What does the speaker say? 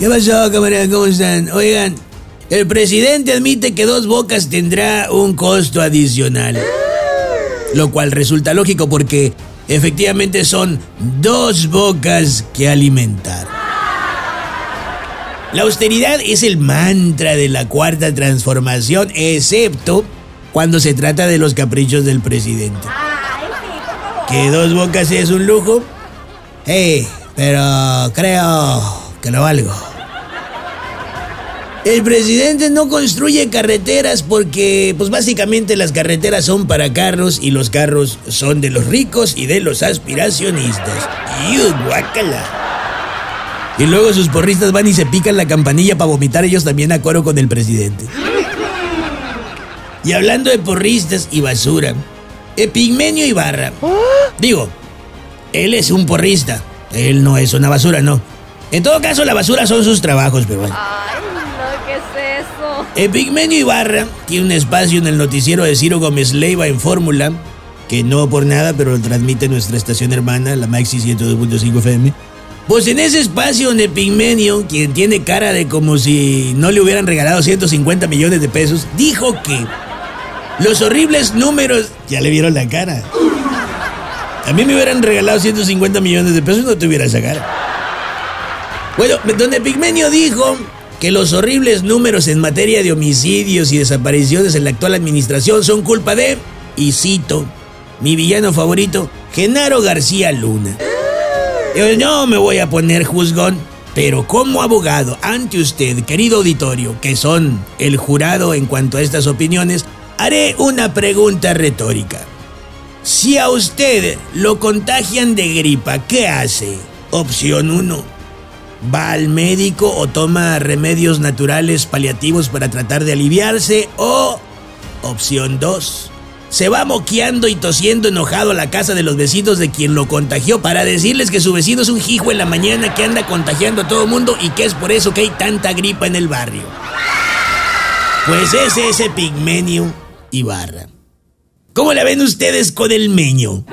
¿Qué pasó, camarada? ¿Cómo están? Oigan, el presidente admite que dos bocas tendrá un costo adicional. Lo cual resulta lógico porque efectivamente son dos bocas que alimentar. La austeridad es el mantra de la cuarta transformación, excepto cuando se trata de los caprichos del presidente. ¿Que dos bocas es un lujo? Eh, pero creo que lo valgo. El presidente no construye carreteras porque, pues básicamente las carreteras son para carros y los carros son de los ricos y de los aspiracionistas. ¡Yu, guácala! Y luego sus porristas van y se pican la campanilla para vomitar ellos también a coro con el presidente. Y hablando de porristas y basura, Epigmenio Ibarra. Digo, él es un porrista. Él no es una basura, no. En todo caso, la basura son sus trabajos, pero bueno. Epigmenio Ibarra tiene un espacio en el noticiero de Ciro Gómez Leiva en Fórmula, que no por nada, pero lo transmite nuestra estación hermana, la Maxi 102.5 FM. Pues en ese espacio, en Epigmenio, quien tiene cara de como si no le hubieran regalado 150 millones de pesos, dijo que los horribles números. Ya le vieron la cara. A mí me hubieran regalado 150 millones de pesos y no tuviera esa cara. Bueno, donde Pigmenio dijo que los horribles números en materia de homicidios y desapariciones en la actual administración son culpa de, y cito, mi villano favorito, Genaro García Luna. Yo no me voy a poner juzgón, pero como abogado ante usted, querido auditorio, que son el jurado en cuanto a estas opiniones, haré una pregunta retórica. Si a usted lo contagian de gripa, ¿qué hace? Opción 1. ¿Va al médico o toma remedios naturales paliativos para tratar de aliviarse? O opción 2. Se va moqueando y tosiendo enojado a la casa de los vecinos de quien lo contagió para decirles que su vecino es un hijo en la mañana que anda contagiando a todo mundo y que es por eso que hay tanta gripa en el barrio. Pues ese es ese pigmenio Ibarra. ¿Cómo la ven ustedes con el meño?